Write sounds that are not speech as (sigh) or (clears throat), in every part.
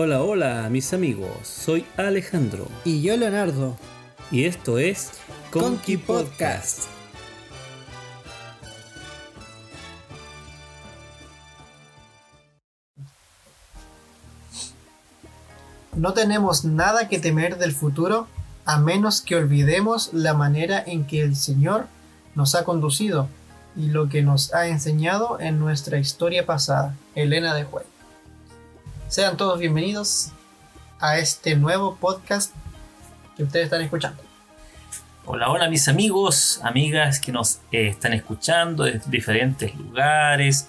Hola, hola, mis amigos. Soy Alejandro Y yo, Leonardo. y esto es Conky Podcast. No tenemos nada que temer del futuro a menos que olvidemos la manera en que el Señor nos ha conducido y lo que nos ha enseñado en nuestra historia pasada. Elena de Juez. Sean todos bienvenidos a este nuevo podcast que ustedes están escuchando. Hola, hola, mis amigos, amigas que nos eh, están escuchando de diferentes lugares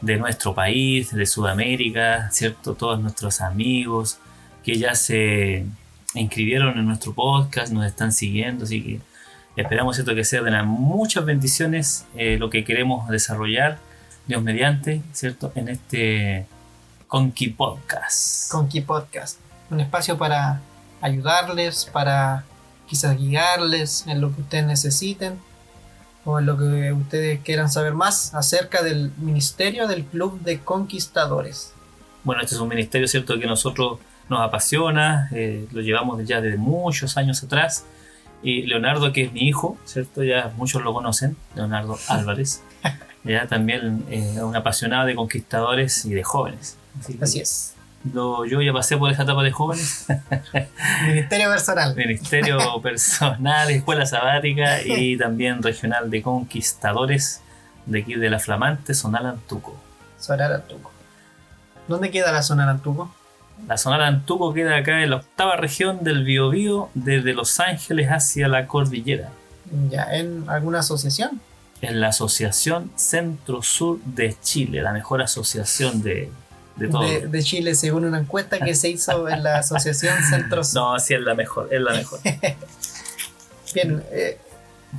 de nuestro país, de Sudamérica, ¿cierto? Todos nuestros amigos que ya se inscribieron en nuestro podcast, nos están siguiendo, así que esperamos, ¿cierto? Que sea de muchas bendiciones eh, lo que queremos desarrollar, Dios mediante, ¿cierto? En este Conky Podcast. Conky Podcast. Un espacio para ayudarles, para quizás guiarles en lo que ustedes necesiten o en lo que ustedes quieran saber más acerca del ministerio del Club de Conquistadores. Bueno, este es un ministerio, ¿cierto? Que nosotros nos apasiona, eh, lo llevamos ya desde muchos años atrás. Y Leonardo, que es mi hijo, ¿cierto? Ya muchos lo conocen, Leonardo (laughs) Álvarez. Ya también eh, un apasionado de conquistadores y de jóvenes. Así, es. lo- yo ya pasé por esa etapa de jóvenes, (laughs) Ministerio personal. ministerio personal, escuela sabática y (laughs) también regional de conquistadores de aquí de la flamante Zonal Antuco. Sonar Antuco. ¿Dónde queda la zona Antuco? La zona Antuco queda acá en la octava región del Biobío, desde Los Ángeles hacia la cordillera, Ya, en alguna asociación. En la Asociación Centro Sur de Chile, la mejor asociación de, de todo. De, de Chile, según una encuesta que se hizo en la Asociación (laughs) Centro Sur. No, sí es la mejor, es la mejor. (laughs) Bien, eh,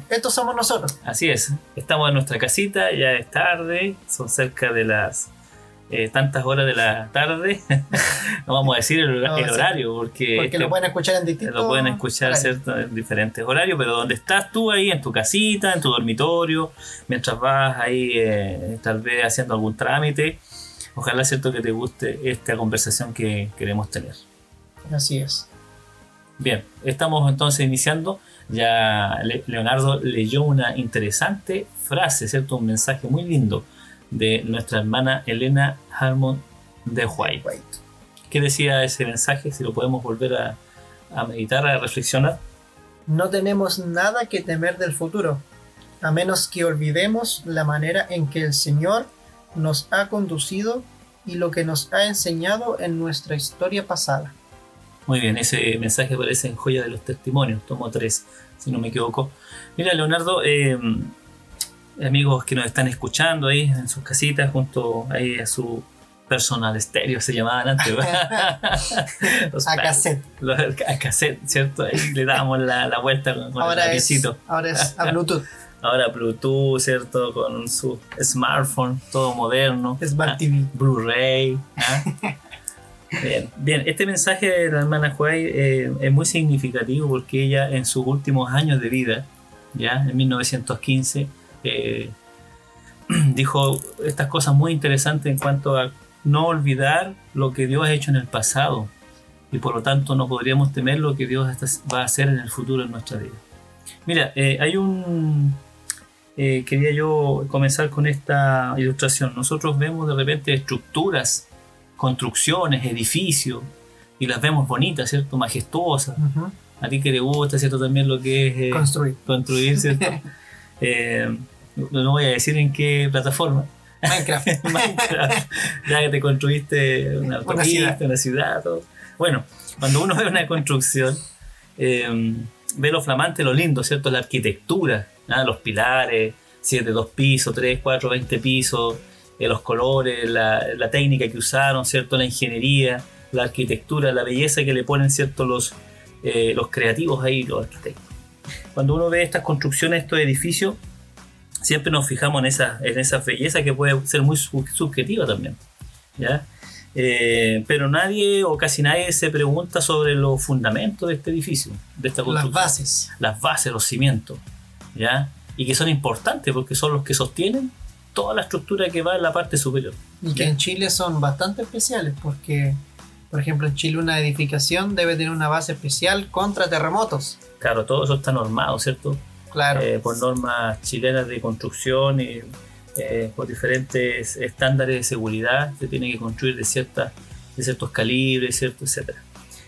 estos somos nosotros. Así es, estamos en nuestra casita, ya es tarde, son cerca de las eh, tantas horas de la tarde. (laughs) no vamos a decir el, No, horario, porque, Porque este- lo pueden escuchar en distintos. lo pueden escuchar horarios. ¿cierto? en diferentes horarios, pero donde estás tú ahí, en tu casita, en tu dormitorio, mientras vas ahí eh, tal vez haciendo algún trámite, ojalá cierto que te guste esta conversación que queremos tener. Así es. Bien, estamos entonces iniciando. Ya Le- Leonardo leyó una interesante frase, ¿cierto? Un mensaje muy lindo de nuestra hermana Elena Harmon de White. ¿Qué decía ese mensaje? Si lo podemos volver a, a meditar, a reflexionar. No tenemos nada que temer del futuro, a menos que olvidemos la manera en que el Señor nos ha conducido y lo que nos ha enseñado en nuestra historia pasada. Muy bien, ese mensaje aparece en Joya de los Testimonios, tomo 3, si no me equivoco. Mira, Leonardo, eh, amigos que nos están escuchando ahí en sus casitas, junto ahí a su personal estéreo, se llamaban antes. (laughs) A cassette. los- a cassette, ¿cierto? Ahí le dábamos la, la vuelta con, con el es, ahora es a Bluetooth. (laughs) Ahora Bluetooth, ¿cierto? Con su smartphone, todo moderno. Smart Ah, TV. Blu-ray. ¿ah? (laughs) Bien, bien, este mensaje de la hermana Huay eh, es muy significativo porque ella en sus últimos años de vida, ya en 1915, eh, (clears throat) dijo estas cosas muy interesantes en cuanto a no olvidar lo que Dios ha hecho en el pasado y por lo tanto no podríamos temer lo que Dios va a hacer en el futuro en nuestra vida. Mira, eh, hay un... eh, quería yo comenzar con esta ilustración. Nosotros vemos de repente estructuras, construcciones, edificios y las vemos bonitas, ¿cierto? Majestuosas. Ujú. A ti que te gusta, ¿cierto? También lo que es... eh, Construir. construir, ¿cierto? (laughs) No no voy a decir en qué plataforma. Minecraft. (laughs) Minecraft, ya que te construiste una autopista, una ciudad, todo. Bueno, cuando uno (laughs) ve una construcción, eh, ve lo flamante, lo lindo, ¿cierto? La arquitectura, ¿ah? los pilares, si es de dos pisos, tres, cuatro, veinte pisos, eh, los colores, la, la técnica que usaron, ¿cierto? La ingeniería, la arquitectura, la belleza que le ponen, ¿cierto? Los, eh, los creativos ahí, los arquitectos. Cuando uno ve estas construcciones, estos edificios, siempre nos fijamos en esa, en esa belleza que puede ser muy sub- subjetiva también. ¿ya? Eh, pero nadie o casi nadie se pregunta sobre los fundamentos de este edificio, de esta Las construcción. bases. Las bases, los cimientos. ¿ya? Y que son importantes porque son los que sostienen toda la estructura que va en la parte superior. Y que en Chile son bastante especiales porque Por ejemplo, en Chile una edificación debe tener una base especial contra terremotos. Claro, todo eso está normado, ¿cierto? Claro. Eh, por normas chilenas de construcción y eh, por diferentes estándares de seguridad se tiene que construir de, ciertas, de ciertos calibres, ¿cierto? etcétera.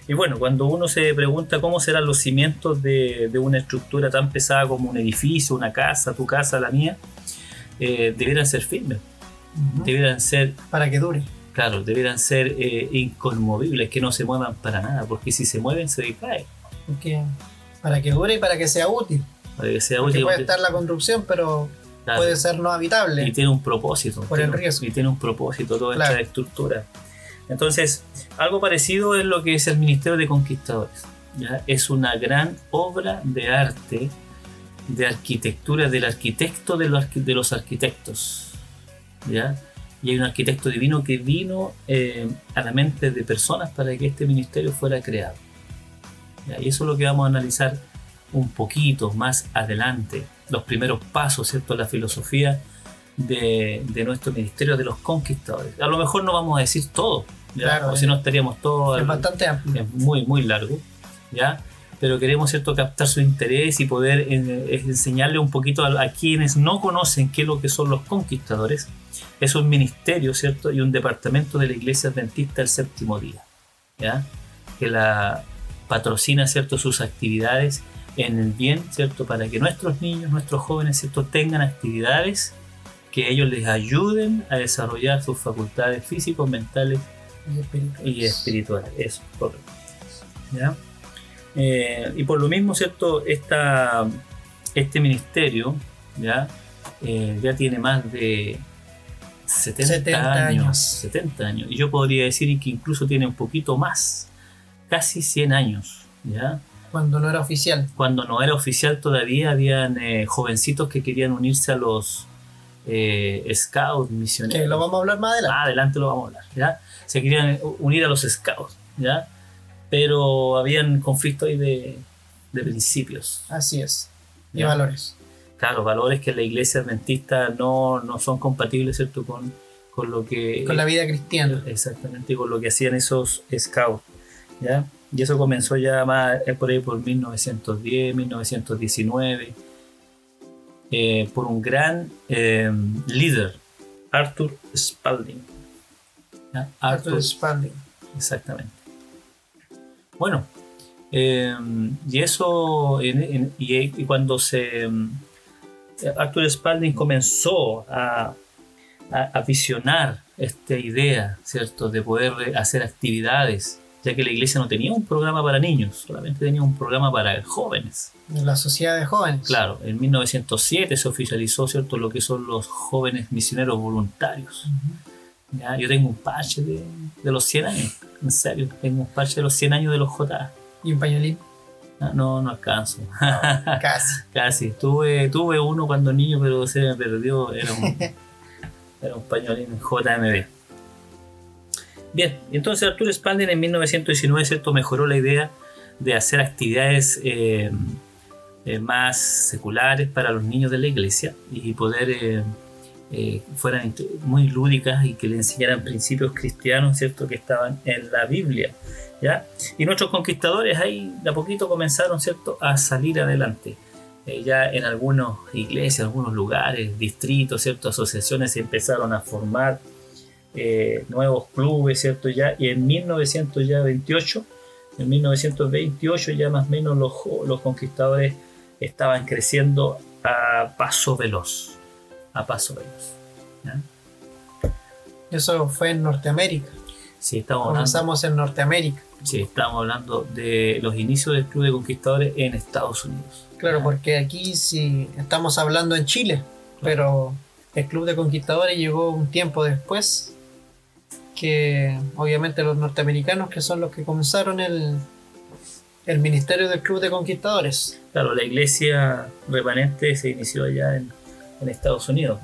Y bueno, cuando uno se pregunta cómo serán los cimientos de, de una estructura tan pesada como un edificio, una casa, tu casa, la mía, eh, debieran ser firmes, Ujú. debieran ser, Para que dure. claro, debieran ser eh, inconmovibles, que no se muevan para nada, porque si se mueven se cae. Porque, para que dure y para que sea útil. Para que sea útil. puede estar la construcción, pero claro. puede ser no y habitable. tiene un propósito. Por tiene- el riesgo. Y tiene un propósito toda Claro. esta estructura. Entonces, algo parecido es lo que es el Ministerio de Conquistadores. ¿ya? Es una gran obra de arte, de arquitectura, del arquitecto de los, de los arquitectos. ¿ya? Y hay un arquitecto divino que vino eh, a la mente de personas para que este ministerio fuera creado. ¿ya? Y eso es lo que vamos a analizar un poquito más adelante, los primeros pasos, ¿cierto? La filosofía de, de nuestro ministerio de los conquistadores. A lo mejor no vamos a decir todo, ¿ya? Claro, o si no estaríamos todos Es bastante amplio. es muy, muy largo, ¿ya? Pero queremos, ¿cierto?, captar su interés y poder eh, enseñarle un poquito a, a quienes no conocen qué es lo que son los conquistadores. Es un ministerio, ¿cierto?, y un departamento de la Iglesia Adventista del Séptimo Día, ¿ya? Que la patrocina, ¿cierto?, sus actividades en el bien, ¿cierto?, para que nuestros niños, nuestros jóvenes, ¿cierto?, tengan actividades que ellos les ayuden a desarrollar sus facultades físicos, mentales Y espirituales. y eso, correcto. ¿Ya? Eh, y por lo mismo, ¿cierto? Esta, este ministerio ¿ya? Eh, ya tiene más de 70, 70 años, años. 70 años. Y yo podría decir que incluso tiene un poquito más, casi 100 años. ¿ya? Cuando no era oficial. Cuando no era oficial todavía, habían eh, jovencitos que querían unirse a los eh, scouts misioneros. Que lo vamos a hablar más adelante. Más adelante lo vamos a hablar, ¿ya? Se querían unir a los scouts, ¿ya? Pero habían conflictos ahí de, de principios. Así es. Y ¿ya? valores. Claro, valores que la iglesia adventista no, no son compatibles, ¿cierto? Con, con lo que... Con la vida cristiana. Exactamente, con lo que hacían esos scouts, ¿ya? Y eso comenzó ya más eh, por ahí por 1910, 1919, eh, por un gran eh, líder, Arthur Spalding. Arthur Spalding. Exactamente. Bueno, eh, y eso, en- en- y, y cuando se. Arthur Spalding comenzó a, a, a visionar esta idea, ¿cierto?, de poder hacer actividades, ya que la iglesia no tenía un programa para niños, solamente tenía un programa para jóvenes. En la sociedad de jóvenes. Claro, en 1907 se oficializó, ¿cierto?, lo que son los jóvenes misioneros voluntarios. Ya, yo tengo un parche de, de los 100 años, en serio, tengo un parche de los 100 años de los JA. Y un pañolín. Ah, No, no alcanzo. Casi. (laughs) Casi. Tuve, tuve uno cuando niño, pero se me perdió. Era un, (laughs) era un pañolín JMB. Bien, entonces Arturo Spalding en 1919 ¿cierto? mejoró la idea de hacer actividades eh, eh, más seculares para los niños de la iglesia y poder eh, eh, fueran muy lúdicas y que le enseñaran principios cristianos ¿cierto? que estaban en la Biblia. ¿ya? Y nuestros conquistadores ahí de a poquito comenzaron ¿cierto? a salir adelante. Eh, ya en algunas iglesias, algunos lugares, distritos, ¿cierto? asociaciones se empezaron a formar eh, nuevos clubes, ¿cierto? Ya, y en 1928, en 1928 ya más o menos los, los conquistadores estaban creciendo a paso veloz, a paso veloz. ¿ya? Eso fue en Norteamérica. Sí, estamos hablando, Comenzamos en Norteamérica. sí, estamos hablando de los inicios del Club de Conquistadores en Estados Unidos. Claro, ¿ya? porque aquí sí estamos hablando en Chile, pero el Club de Conquistadores llegó un tiempo después que obviamente los norteamericanos que son los que comenzaron el, el ministerio del Club de Conquistadores. Claro, la iglesia remanente se inició allá en, en Estados Unidos,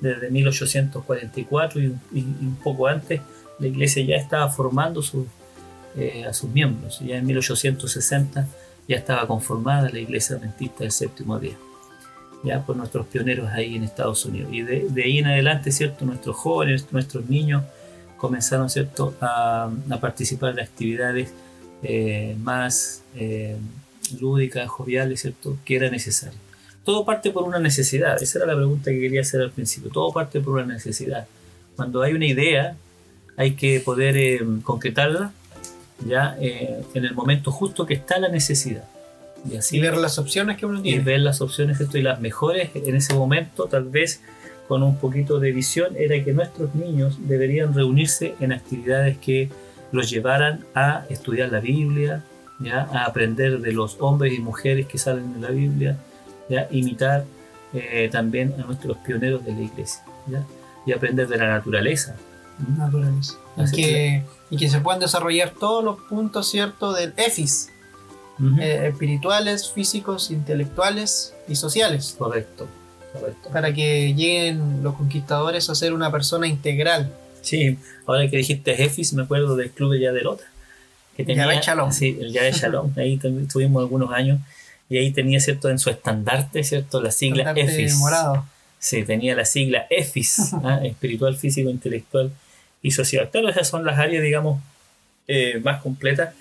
desde 1844 y, y- un poco antes, la iglesia ya estaba formando eh, a sus miembros. Ya en 1860 ya estaba conformada la iglesia adventista del séptimo día, ya por nuestros pioneros ahí en Estados Unidos. Y de, ahí en adelante, ¿cierto? Nuestros jóvenes, nuestros niños comenzaron ¿cierto? A, a participar de actividades eh, más eh, lúdicas, joviales, ¿cierto? que era necesario. Todo parte por una necesidad, esa era la pregunta que quería hacer al principio, todo parte por una necesidad. Cuando hay una idea, hay que poder eh, concretarla ya en el momento justo que está la necesidad. Y, así, ver las opciones que uno tiene. Y ver las opciones y las mejores en ese momento, tal vez con un poquito de visión, era que nuestros niños deberían reunirse en actividades que los llevaran a estudiar la Biblia, ¿ya? a aprender de los hombres y mujeres que salen de la Biblia, ¿ya? imitar eh, también a nuestros pioneros de la iglesia ¿ya? y aprender de la naturaleza. Naturaleza. Y que, y que, se puedan desarrollar todos los puntos ciertos del EFIS, eh, espirituales, físicos, intelectuales y sociales. Correcto, correcto. Para que lleguen los conquistadores a ser una persona integral Sí, ahora que dijiste EFIS, me acuerdo del club de Yaderota. Que tenía, de Shalom. Sí, el de (laughs) Shalom. ahí estuvimos algunos años y ahí tenía, ¿cierto? En su estandarte, ¿cierto? La sigla EFIS. morado. Sí, tenía la sigla EFIS, (laughs) ¿ah? espiritual, físico, intelectual y social. Claro, esas son las áreas, digamos, eh, más completas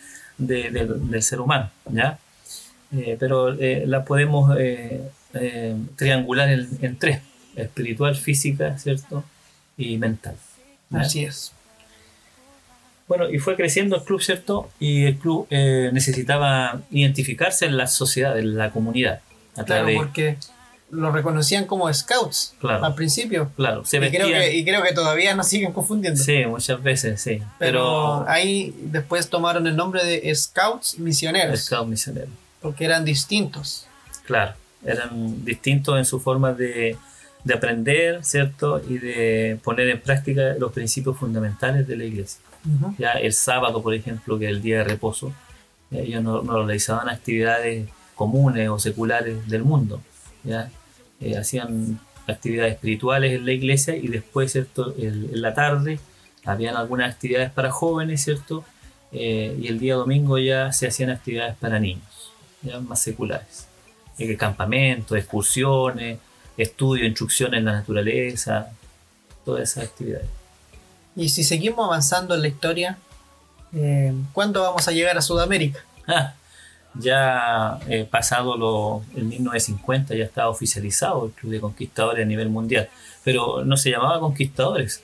del ser humano, ¿ya? Eh, pero eh, la podemos triangular en, en tres, espiritual, física, ¿cierto? Y mental. Así es. Bueno, y fue creciendo el club, ¿cierto? Y el club eh, necesitaba identificarse en la sociedad, en la comunidad. claro, porque lo reconocían como scouts al principio. Claro, se y, creo que, y creo que todavía nos siguen confundiendo. Sí, muchas veces, sí. Pero, ahí después tomaron el nombre de scouts misioneros. Scouts misioneros. Porque eran distintos. Claro, eran distintos en su forma de, de aprender, ¿cierto? Y de poner en práctica los principios fundamentales de la iglesia. Ya el sábado, por ejemplo, que es el día de reposo, ellos no, realizaban actividades comunes o seculares del mundo, ¿ya? Eh, hacían actividades espirituales en la iglesia y después, ¿cierto? en la tarde habían algunas actividades para jóvenes, ¿cierto? Eh, y el día domingo ya se hacían actividades para niños, ya más seculares. Eh, campamentos, excursiones, estudio, instrucción en la naturaleza, todas esas actividades. Y si seguimos avanzando en la historia, eh, ¿cuándo vamos a llegar a Sudamérica? Ah, (laughs) ya eh, pasado lo, el 1950 ya estaba oficializado el Club de Conquistadores a nivel mundial, pero no se llamaba Conquistadores.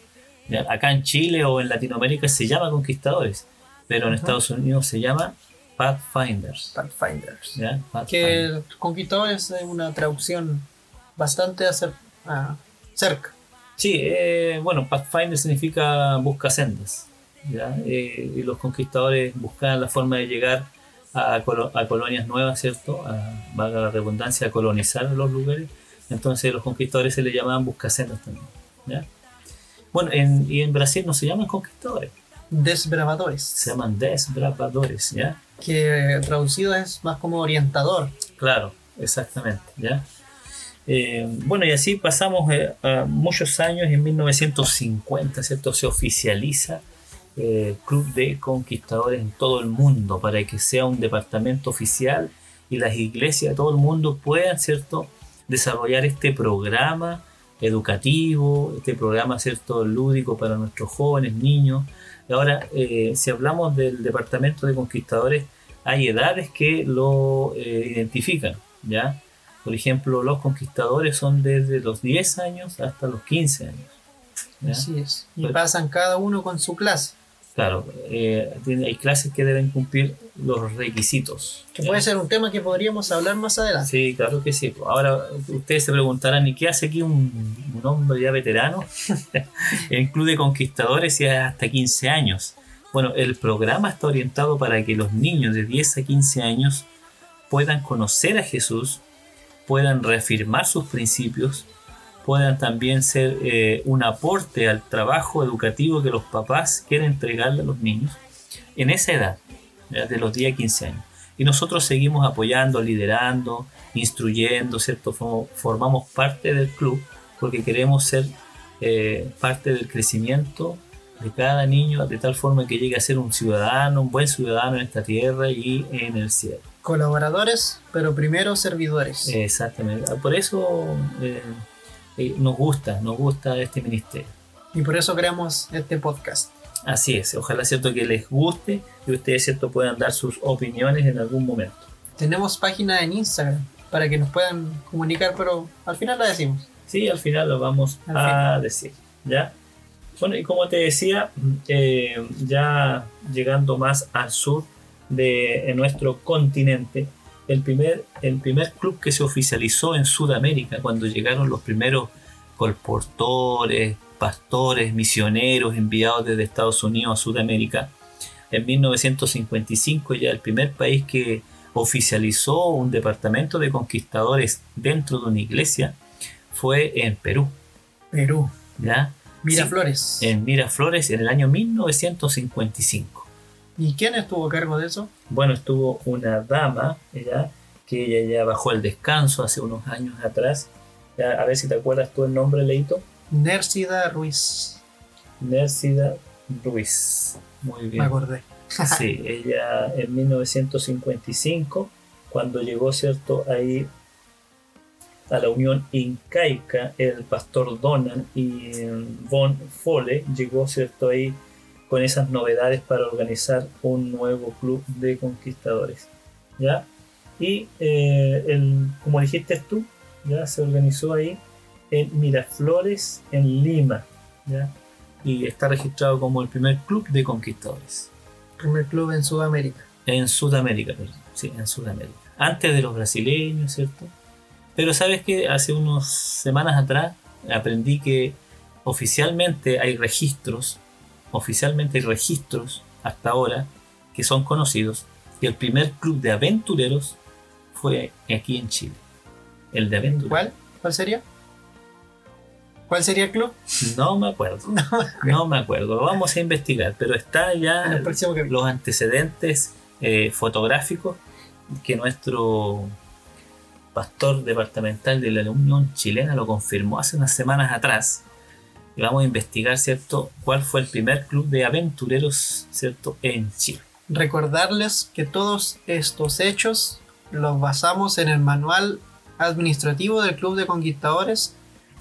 Acá en Chile o en Latinoamérica se llama Conquistadores, pero en Estados Unidos se llama Pathfinders. Pathfinders. Que Conquistadores es una traducción bastante ah, cerca. Sí, eh, bueno, Pathfinder significa busca sendas. Eh, y los conquistadores buscaban la forma de llegar a, colonias nuevas, ¿cierto? A, valga la redundancia, a colonizar los lugares. Entonces los conquistadores se les llamaban buscasendas también. Bueno, y en Brasil no se llaman conquistadores. Desbravadores. Se llaman desbravadores, ¿ya? Que traducido es más como orientador. Claro, exactamente, ¿ya? Eh, bueno, y así pasamos eh, muchos años, en 1950, ¿cierto? Se oficializa eh, Club de Conquistadores en todo el mundo para que sea un departamento oficial y las iglesias de todo el mundo puedan, ¿cierto? Desarrollar este programa educativo, este programa, ¿cierto? Lúdico para nuestros jóvenes, niños. ahora, si hablamos del departamento de conquistadores, hay edades que lo identifican, ¿ya? Por ejemplo, los conquistadores son desde los 10 años hasta los 15 años. Así es. Y pasan cada uno con su clase. Claro, eh, hay clases que deben cumplir los requisitos. Que puede ser un tema que podríamos hablar más adelante. Sí, claro que sí. Ahora ustedes se preguntarán, ¿y qué hace aquí un, hombre ya veterano (laughs) Club de Conquistadores y hasta 15 años? Bueno, el programa está orientado para que los niños de 10 a 15 años puedan conocer a Jesús, puedan reafirmar sus principios, puedan también ser eh, un aporte al trabajo educativo que los papás quieren entregarle a los niños en esa edad, de los 10 a 15 años. Y nosotros seguimos apoyando, liderando, instruyendo, ¿cierto? Formamos parte del club porque queremos ser eh, parte del crecimiento de cada niño de tal forma que llegue a ser un ciudadano, un buen ciudadano en esta tierra y en el cielo colaboradores, pero primero servidores. Exactamente. Por eso eh, eh, nos gusta, nos gusta este ministerio. Y por eso creamos este podcast. Así es, ojalá cierto que les guste y ustedes cierto puedan dar sus opiniones en algún momento. Tenemos página en Instagram para que nos puedan comunicar, pero al final la decimos. Sí, al final lo vamos Al a final. decir, ¿ya? Bueno, y como te decía, eh, ya llegando más al sur de nuestro continente, el primer, el primer club que se oficializó en Sudamérica, cuando llegaron los primeros colportores, pastores, misioneros enviados desde Estados Unidos a Sudamérica, en 1955 ya el primer país que oficializó un departamento de conquistadores dentro de una iglesia fue en Perú, Perú. ¿ya? Miraflores. En Miraflores en el año 1955. ¿Y quién estuvo a cargo de eso? Bueno, estuvo una dama, ¿ya? que ella ya bajó al descanso hace unos años atrás. Ya, a ver si te acuerdas tú el nombre, Leito. Nércida Ruiz. Nércida Ruiz. Muy Me bien. acordé. Sí, (laughs) ella en 1955, cuando llegó, ¿cierto? Ahí a la Unión Incaica, el pastor Donan y eh, Von Fole llegó, ¿cierto? Ahí con esas novedades para organizar un nuevo club de conquistadores, ¿ya? Y eh, el, como dijiste tú, ya se organizó ahí en Miraflores, en Lima, ¿ya? Y está registrado como el primer club de conquistadores. Primer club en Sudamérica. En Sudamérica, perdón. Sí, en Sudamérica. Antes de los brasileños, ¿cierto? Pero sabes que hace unas semanas atrás aprendí que oficialmente hay registros, oficialmente hay registros hasta ahora que son conocidos, que el primer club de aventureros fue aquí en Chile. El de aventureros. ¿Cuál? ¿Cuál sería? ¿Cuál sería el club? No me acuerdo. (laughs) No me acuerdo. Lo vamos a investigar, pero está ya los antecedentes eh, fotográficos que nuestro pastor departamental de la Unión Chilena lo confirmó hace unas semanas atrás. Y vamos a investigar, ¿cierto?, cuál fue el primer club de aventureros, ¿cierto?, en Chile. Recordarles que todos estos hechos los basamos en el manual administrativo del Club de Conquistadores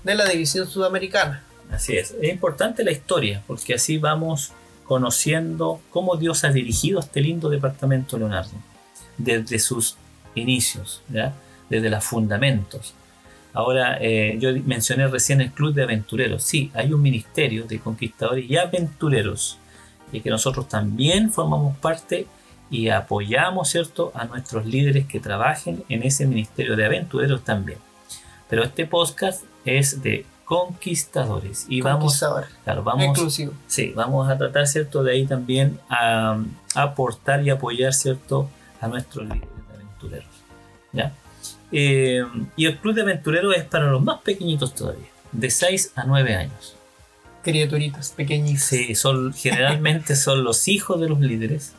de la División Sudamericana. Así es. Es importante la historia, porque así vamos conociendo cómo Dios ha dirigido este lindo departamento Leonardo, desde sus inicios, ¿ya? desde los fundamentos. Ahora, eh, yo mencioné recién el Club de Aventureros. Sí, hay un ministerio de conquistadores y aventureros, y que nosotros también formamos parte y apoyamos, ¿cierto?, a nuestros líderes que trabajen en ese ministerio de aventureros también. Pero este podcast es de conquistadores y vamos, Conquistadores. claro, vamos, Exclusivo. sí, vamos a tratar, ¿cierto?, de ahí también a, a aportar y apoyar, ¿cierto?, a nuestros líderes de aventureros. ¿ya? Eh, y el club de aventureros es para los más pequeñitos todavía, de 6 a 9 años. Criaturitas pequeñitas. Sí, son, generalmente (laughs) son los hijos de los líderes,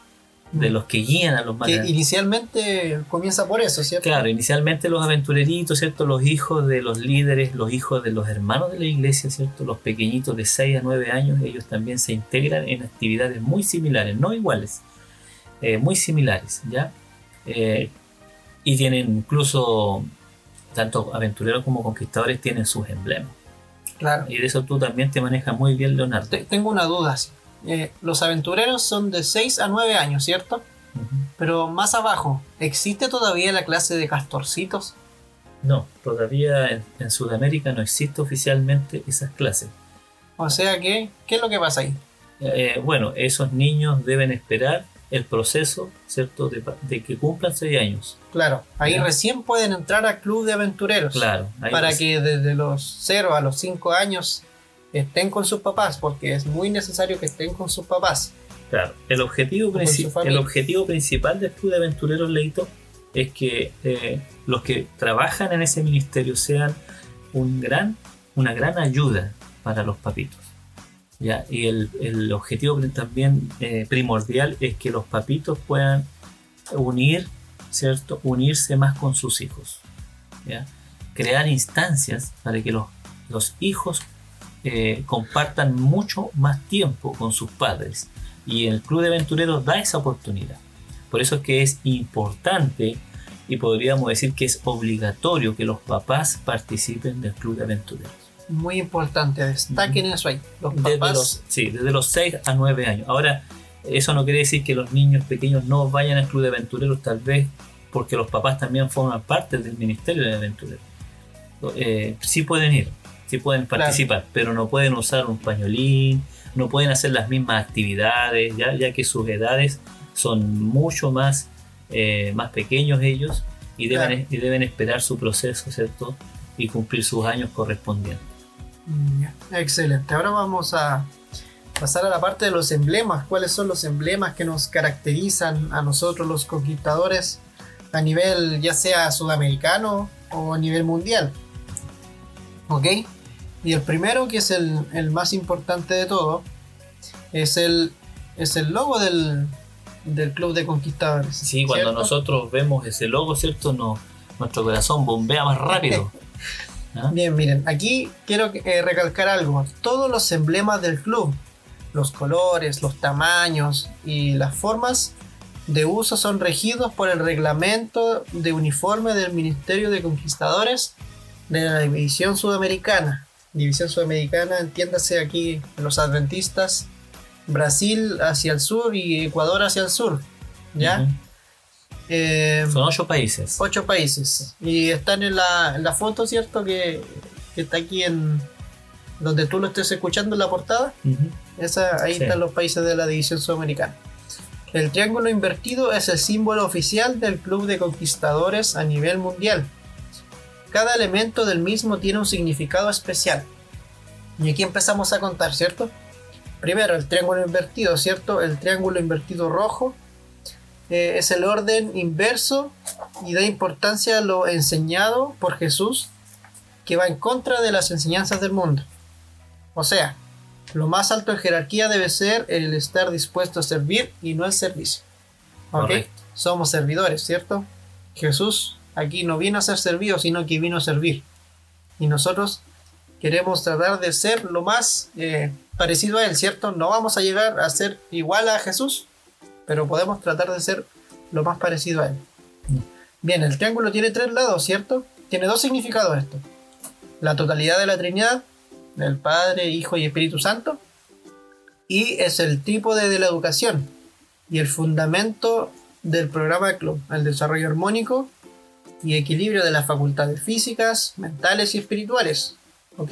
de los que guían a los más Que inicialmente comienza por eso, ¿cierto? Claro, inicialmente los aventureritos, ¿cierto? Los hijos de los líderes, los hijos de los hermanos de la iglesia, ¿cierto? Los pequeñitos de 6 a 9 años, ellos también se integran en actividades muy similares, no iguales, eh, muy similares, ¿ya? Eh, y tienen incluso, tanto aventureros como conquistadores tienen sus emblemas. Claro. Y de eso tú también te manejas muy bien, Leonardo. Te- Tengo una duda. Eh, los aventureros son de 6 a 9 años, ¿cierto? Pero más abajo, ¿existe todavía la clase de castorcitos? No, todavía en, en Sudamérica no existe oficialmente esas clases. O sea que, ¿qué es lo que pasa ahí? Eh, bueno, esos niños deben esperar el proceso, ¿cierto?, de, de que cumplan 6 años. Claro, ahí Ya. recién pueden entrar al club de aventureros. Claro. ahí Para que desde los 0 a los 5 años estén con sus papás, porque es muy necesario que estén con sus papás. Claro, el objetivo, el objetivo principal del Club de Aventureros Leito es que eh, los que trabajan en ese ministerio sean un gran, una gran ayuda para los papitos. Y el, el objetivo también eh, primordial es que los papitos puedan unir, ¿cierto? Unirse más con sus hijos. Crear instancias para que los, los hijos eh, compartan mucho más tiempo con sus padres. Y el Club de Aventureros da esa oportunidad. Por eso es que es importante y podríamos decir que es obligatorio que los papás participen del Club de Aventureros. Muy importante, destaquen eso ahí. Los Desde papás, los, sí, desde los 6 a 9 años. Ahora, eso no quiere decir que los niños pequeños no vayan al club de aventureros, tal vez porque los papás también forman parte del ministerio de aventureros. Eh, sí pueden ir, sí pueden Claro. participar, pero no pueden usar un pañolín, no pueden hacer las mismas actividades, ya, ya que sus edades son mucho más, eh, más pequeños ellos y deben, Claro. y deben esperar su proceso, ¿cierto? Y cumplir sus años correspondientes. Mm. Excelente. Ahora vamos a pasar a la parte de los emblemas. ¿Cuáles son los emblemas que nos caracterizan a nosotros los conquistadores a nivel ya sea sudamericano o a nivel mundial? ¿Ok? Y el primero, que es el, el más importante de todo, es el, es el logo del, del Club de Conquistadores. Sí, cuando nosotros vemos ese logo, ¿cierto? No, nuestro corazón bombea más rápido. (laughs) ¿Ah? Bien, miren, aquí quiero eh, recalcar algo. Todos los emblemas del club, los colores, los tamaños y las formas de uso son regidos por el reglamento de uniforme del Ministerio de Conquistadores de la División Sudamericana. División Sudamericana, entiéndase aquí los adventistas, Brasil hacia el sur y Ecuador hacia el sur. ¿Ya? Eh, Son ocho países. ocho países. Y están en la, en la foto, ¿cierto? Que, que está aquí en donde tú lo estés escuchando en la portada. Ujú. Esa, ahí Sí. están los países de la división sudamericana. El triángulo invertido es el símbolo oficial del Club de Conquistadores a nivel mundial. Cada elemento del mismo tiene un significado especial. Y aquí empezamos a contar, ¿cierto? Primero, el triángulo invertido, ¿cierto? El triángulo invertido rojo eh, es el orden inverso y da importancia a lo enseñado por Jesús que va en contra de las enseñanzas del mundo. O sea, lo más alto en jerarquía debe ser el estar dispuesto a servir y no el servicio. ¿Ok? Correcto. Somos servidores, ¿cierto? Jesús aquí no vino a ser servido, sino que vino a servir. Y nosotros queremos tratar de ser lo más eh, parecido a Él, ¿cierto? No vamos a llegar a ser igual a Jesús, pero podemos tratar de ser lo más parecido a Él. Bien, el triángulo tiene tres lados, ¿cierto? Tiene dos significados esto. La totalidad de la Trinidad, del Padre, Hijo y Espíritu Santo. Y es el tipo de, la educación y el fundamento del programa club, el desarrollo armónico y equilibrio de las facultades físicas, mentales y espirituales. ¿Ok?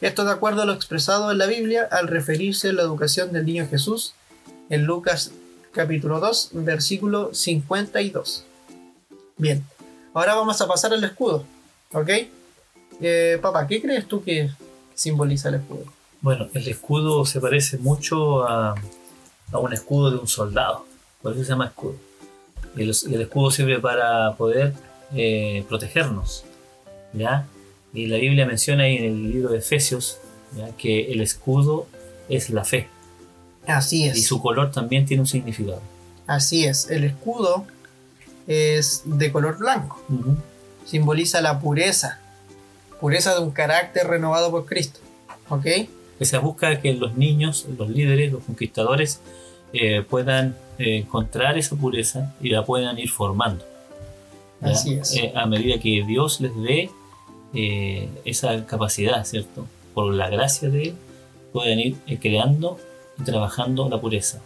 Esto de acuerdo a lo expresado en la Biblia al referirse a la educación del niño Jesús en Lucas capítulo 2, versículo 52. Bien, ahora vamos a pasar al escudo. ¿Ok? Eh, papá, ¿qué crees tú que simboliza el escudo? Bueno, el escudo se parece mucho a, un escudo de un soldado, por eso se llama escudo. El, el escudo sirve para poder eh, protegernos, ¿ya? Y la Biblia menciona ahí en el libro de Efesios que el escudo es la fe Así y es. su color también tiene un significado. Así es. El escudo es de color blanco. Simboliza la pureza. Pureza de un carácter renovado por Cristo. ¿Ok? que se busca que los niños, los líderes, los conquistadores eh, puedan eh, encontrar esa pureza y la puedan ir formando. ¿ya? Así es. Eh, a medida que Dios les dé esa capacidad, ¿cierto? Por la gracia de Él, pueden ir creando y trabajando la pureza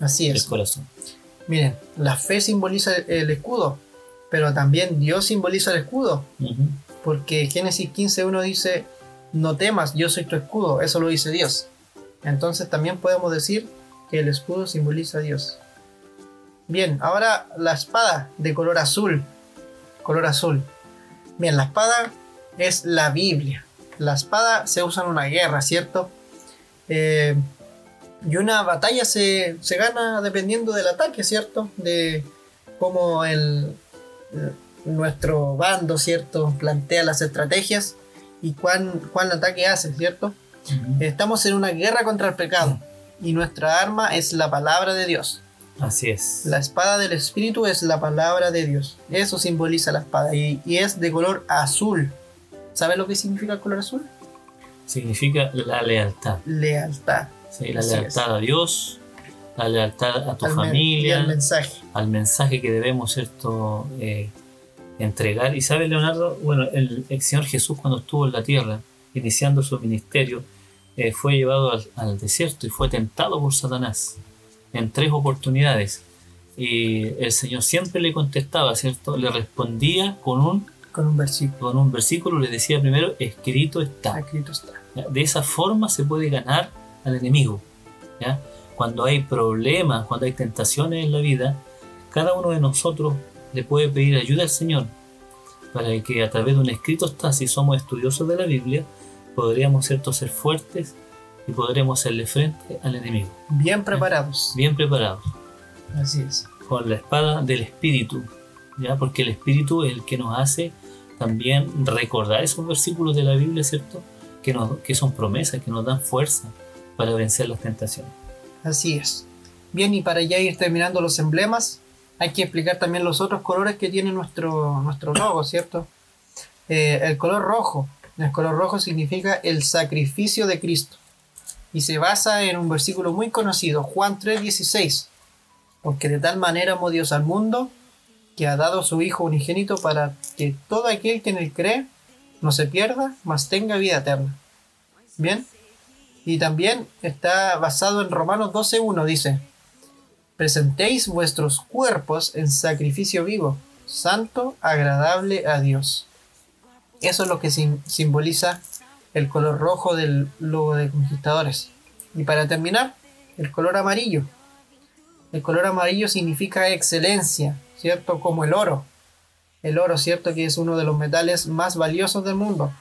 Así es. corazón. Miren, la fe simboliza el escudo. Pero también Dios simboliza el escudo. Porque Génesis 15.1 dice, no temas, yo soy tu escudo. Eso lo dice Dios. Entonces también podemos decir que el escudo simboliza a Dios. Bien, ahora la espada de color azul. Color azul. Bien, la espada es la Biblia. La espada se usa en una guerra, ¿cierto? Eh, y una batalla se, se gana dependiendo del ataque, ¿cierto? De cómo el, nuestro bando, ¿cierto? Plantea las estrategias y cuán, cuán ataque hace, ¿cierto? Estamos en una guerra contra el pecado y nuestra arma es la palabra de Dios. Así es. La espada del Espíritu es la palabra de Dios. Eso simboliza la espada y, y es de color azul. ¿Sabes lo que significa el color azul? Significa la lealtad. Lealtad. ¿Sí? La Así lealtad a Dios, la lealtad a tu al familia, al mensaje. al mensaje que debemos ¿cierto? Eh, entregar. Y sabe Leonardo, bueno, el, el Señor Jesús cuando estuvo en la tierra, iniciando su ministerio, eh, fue llevado al, al desierto y fue tentado por Satanás en tres oportunidades. Y el Señor siempre le contestaba, ¿cierto? Le respondía con un, Con un versículo. con un versículo, le decía primero, escrito está. Escrito está. De esa forma se puede ganar al enemigo. ¿ya? Cuando hay problemas, cuando hay tentaciones en la vida, cada uno de nosotros le puede pedir ayuda al Señor para que a través de un escrito está, si somos estudiosos de la Biblia, podríamos ¿cierto? ser fuertes y podremos hacerle frente al enemigo. Bien preparados. Bien preparados, Así es. con la espada del Espíritu, ¿ya? porque el Espíritu es el que nos hace también recordar esos versículos de la Biblia, ¿cierto? Que, nos, que son promesas, que nos dan fuerza para vencer las tentaciones. Así es. Bien, y para ya ir terminando los emblemas, hay que explicar también los otros colores que tiene nuestro, nuestro logo, ¿cierto? Eh, el color rojo. El color rojo significa el sacrificio de Cristo. Y se basa en un versículo muy conocido, Juan 3:16. Porque de tal manera amó Dios al mundo que ha dado su Hijo unigénito para que todo aquel que en él cree no se pierda, mas tenga vida eterna. Bien. Y también está basado en Romanos 12.1, dice, presentéis vuestros cuerpos en sacrificio vivo, santo, agradable a Dios. Eso es lo que sim- simboliza el color rojo del logo de conquistadores. Y para terminar, el color amarillo. El color amarillo significa excelencia, ¿cierto? Como el oro. El oro, ¿cierto? Que es uno de los metales más valiosos del mundo.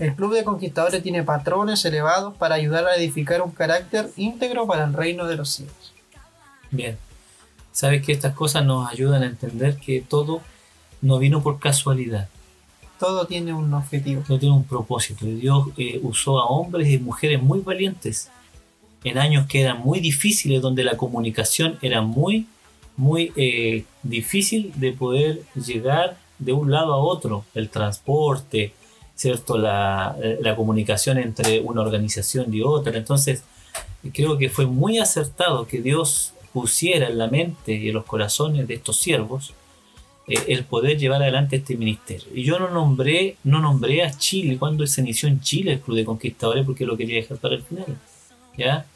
El Club de Conquistadores tiene patrones elevados para ayudar a edificar un carácter íntegro para el reino de los cielos. Bien. Sabes que estas cosas nos ayudan a entender que todo no vino por casualidad, Todo tiene un objetivo. todo tiene un propósito. Y Dios eh, usó a hombres y mujeres muy valientes en años que eran muy difíciles, donde la comunicación era muy, muy eh, difícil de poder llegar de un lado a otro. El transporte, ¿cierto? La, la comunicación entre una organización y otra. Entonces, creo que fue muy acertado que Dios pusiera en la mente y en los corazones de estos siervos eh, el poder llevar adelante este ministerio. Y yo no nombré, no nombré a Chile cuando se inició en Chile el Club de Conquistadores porque lo quería dejar para el final. ¿ya?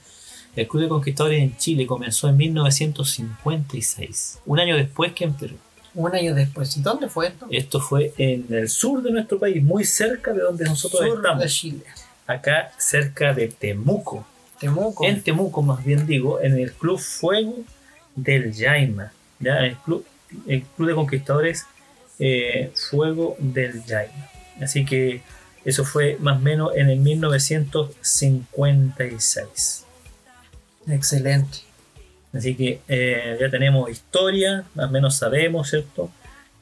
El Club de Conquistadores en Chile comenzó en 1956, un año después que en Perú. Un año después. ¿Y dónde fue esto? Esto fue en el sur de nuestro país, muy cerca de donde nosotros Sur estamos. de Chile. Acá cerca de Temuco. Temuco. En Temuco, más bien digo, en el Club Fuego del Yaima. ¿ya? El, club, el Club de Conquistadores eh, Fuego del Yaima. Así que eso fue más o menos en el 1956. Excelente. Así que eh, ya tenemos historia, más o menos sabemos, ¿cierto?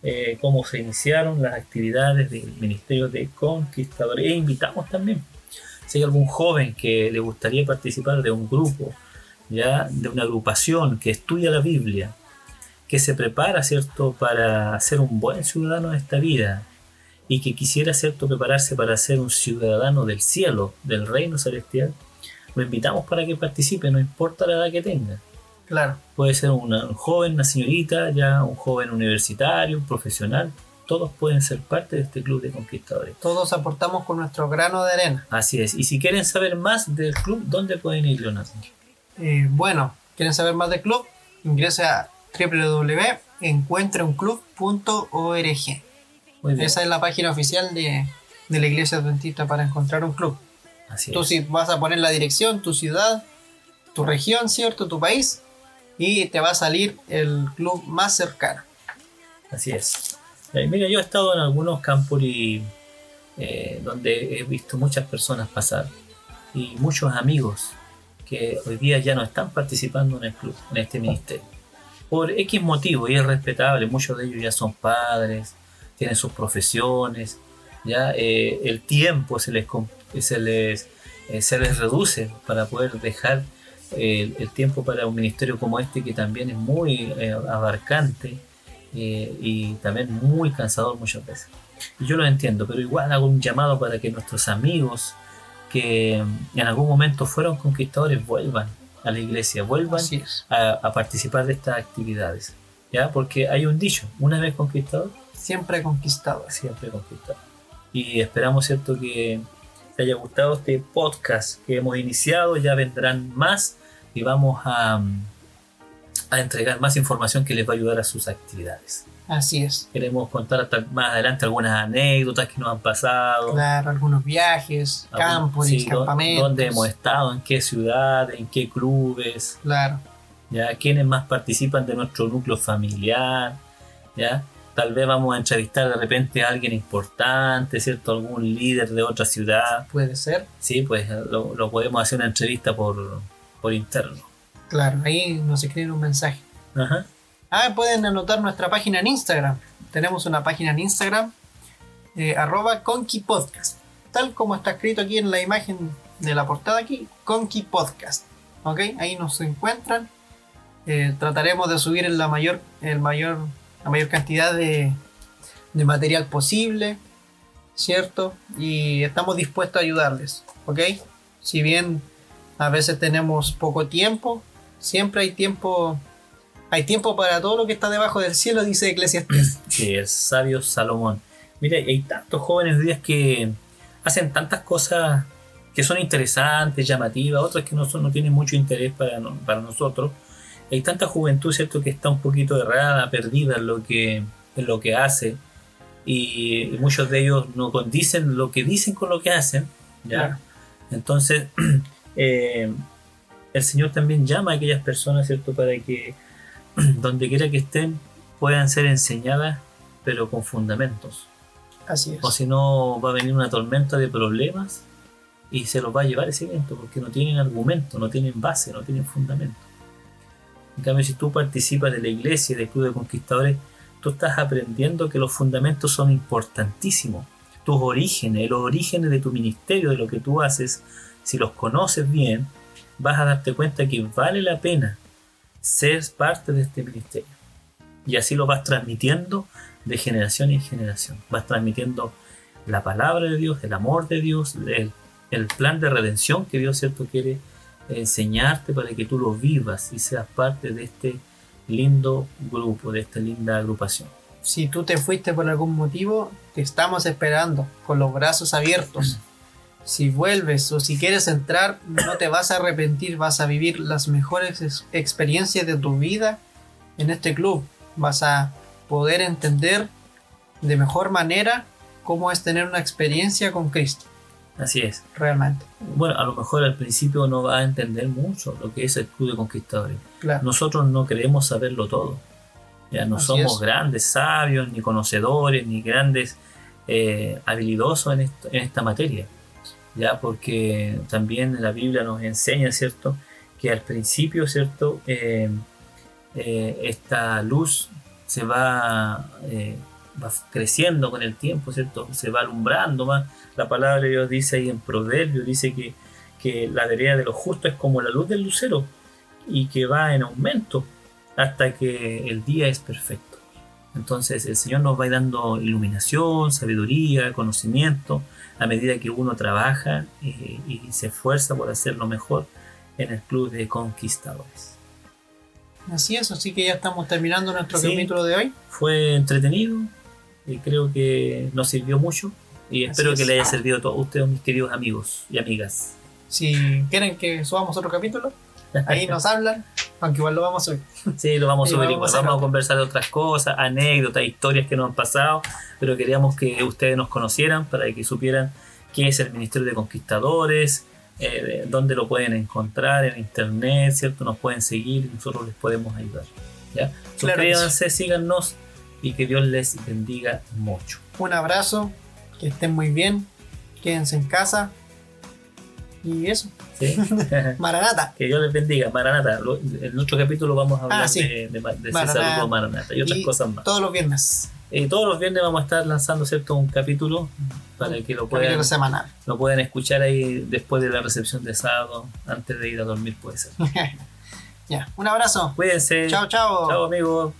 Eh, cómo se iniciaron las actividades del Ministerio de Conquistadores. E invitamos también, si hay algún joven que le gustaría participar de un grupo, ya de una agrupación que estudia la Biblia, que se prepara, ¿cierto?, para ser un buen ciudadano de esta vida y que quisiera, ¿cierto?, prepararse para ser un ciudadano del cielo, del reino celestial, lo invitamos para que participe, no importa la edad que tenga. Claro. Puede ser una- un joven, una señorita, ya un joven universitario, un profesional. Todos pueden ser parte de este club de conquistadores. Todos aportamos con nuestro grano de arena. Así es. Y si quieren saber más del club, ¿dónde pueden ir, Leonardo? Eh, bueno, ¿quieren saber más del club? Ingresa a www.encuentreunclub.org. Esa es la página oficial de, de la iglesia adventista para encontrar un club. Así Tú es. si vas a poner la dirección, tu ciudad, tu región, ¿cierto? Tu país. Y te va a salir el club más cercano. Así es. Eh, mira, yo he estado en algunos campos y, eh, donde he visto muchas personas pasar y muchos amigos que hoy día ya no están participando en el club, en este ministerio. Por X motivo, y es respetable, muchos de ellos ya son padres, tienen sus profesiones, ya eh, el tiempo se les, se les, se les reduce para poder dejar eh, el tiempo para un ministerio como este que también es muy eh, abarcante eh, y también muy cansador muchas veces. Y yo lo entiendo, pero igual hago un llamado para que nuestros amigos que en algún momento fueron conquistadores vuelvan a la iglesia, vuelvan a, a participar de estas actividades. ¿ya? Porque hay un dicho, una vez conquistador, Siempre conquistado. siempre conquistador. Y esperamos, ¿cierto?, que te haya gustado este podcast que hemos iniciado. Ya vendrán más y vamos a, a entregar más información que les va a ayudar a sus actividades. Así es. Queremos contar hasta más adelante algunas anécdotas que nos han pasado. Claro, algunos viajes, campos, sí, campamentos. Dónde hemos estado, en qué ciudad, en qué clubes, Claro, ya quiénes más participan de nuestro núcleo familiar, ya tal vez vamos a entrevistar de repente a alguien importante, cierto, algún líder de otra ciudad, puede ser. sí, pues lo, lo podemos hacer una entrevista por, por interno. Claro, ahí nos escriben un mensaje. Ajá. Ah, pueden anotar nuestra página en Instagram. Tenemos una página en Instagram, eh, arroba Conky Podcast. Tal como está escrito aquí en la imagen de la portada aquí, Conky Podcast. ¿Ok? Ahí nos encuentran. Eh, trataremos de subir en la mayor, el mayor, la mayor cantidad de, de material posible. ¿Cierto? Y estamos dispuestos a ayudarles. ¿Ok? Si bien a veces tenemos poco tiempo, siempre hay tiempo hay tiempo para todo lo que está debajo del cielo, dice Eclesiastes. (coughs) Sí, el sabio Salomón. Mira, hay tantos jóvenes días que hacen tantas cosas que son interesantes, llamativas, otras que no, son, no tienen mucho interés para, no- para nosotros. Hay tanta juventud, ¿cierto?, que está un poquito errada, perdida en lo que, en lo que hace. Y muchos de ellos no condicen lo que dicen con lo que hacen. ¿ya? Claro. Entonces, (clears throat) eh, el Señor también llama a aquellas personas, ¿cierto?, para que (clears throat) donde quiera que estén puedan ser enseñadas, pero con fundamentos. Así es. O si no, va a venir una tormenta de problemas y se los va a llevar ese evento porque no tienen argumento, no tienen base, no tienen fundamento. En cambio, si tú participas de la iglesia y del club de conquistadores, tú estás aprendiendo que los fundamentos son importantísimos. Tus orígenes, los orígenes de tu ministerio, de lo que tú haces, si los conoces bien, vas a darte cuenta que vale la pena ser parte de este ministerio. Y así lo vas transmitiendo de generación en generación. Vas transmitiendo la palabra de Dios, el amor de Dios, el, el plan de redención que Dios cierto quiere enseñarte para que tú lo vivas y seas parte de este lindo grupo, de esta linda agrupación. Si tú te fuiste por algún motivo, te estamos esperando con los brazos abiertos. (clears throat) Si vuelves o si quieres entrar, no te vas a arrepentir, vas a vivir las mejores ex- experiencias de tu vida en este club. Vas a poder entender de mejor manera cómo es tener una experiencia con Cristo, Así es. realmente. Bueno, a lo mejor al principio no vas a entender mucho lo que es el club de conquistadores. Claro, Nosotros no queremos saberlo todo. Ya no Así somos es. grandes sabios, ni conocedores, ni grandes eh, habilidosos en, esto- en esta materia. Ya porque también la Biblia nos enseña, ¿cierto? Que al principio, ¿cierto? Eh, eh, esta luz se va, eh, va creciendo con el tiempo, ¿cierto? Se va alumbrando más. La palabra de Dios dice ahí en Proverbios, dice que, que la vereda de los justos es como la luz del lucero y que va en aumento hasta que el día es perfecto. Entonces el Señor nos va dando iluminación, sabiduría, conocimiento a medida que uno trabaja eh, y se esfuerza por hacerlo mejor en el club de conquistadores. así es, así que ya estamos terminando nuestro Sí. capítulo de hoy. Fue entretenido y creo que nos sirvió mucho y Así espero que le haya servido a todos ustedes, mis queridos amigos y amigas. Si quieren que subamos otro capítulo, ahí (laughs) nos hablan, aunque igual lo vamos a subir. Sí, lo vamos a Y subir vamos igual. a Vamos a conversar de otras cosas, anécdotas, historias que nos han pasado, pero queríamos que ustedes nos conocieran para que supieran qué es el Ministerio de Conquistadores, eh, de dónde lo pueden encontrar en internet, ¿cierto? Nos pueden seguir y nosotros les podemos ayudar. ¿ya? Suscríbanse, síganos y que Dios les bendiga mucho. Un abrazo, que estén muy bien, quédense en casa. Y eso, ¿sí? (laughs) Maranata. que Dios les bendiga. Maranata, lo- en otro capítulo vamos a hablar Ah, sí. de, de, de ese Maranata. y otras Y cosas más. Todos los viernes. Y todos los viernes vamos a estar lanzando cierto un capítulo para que lo puedan, semanal. lo puedan escuchar ahí después de la recepción de sábado, antes de ir a dormir puede ser. (laughs) ya, un abrazo. Cuídense. Chao, chao. Chao amigos.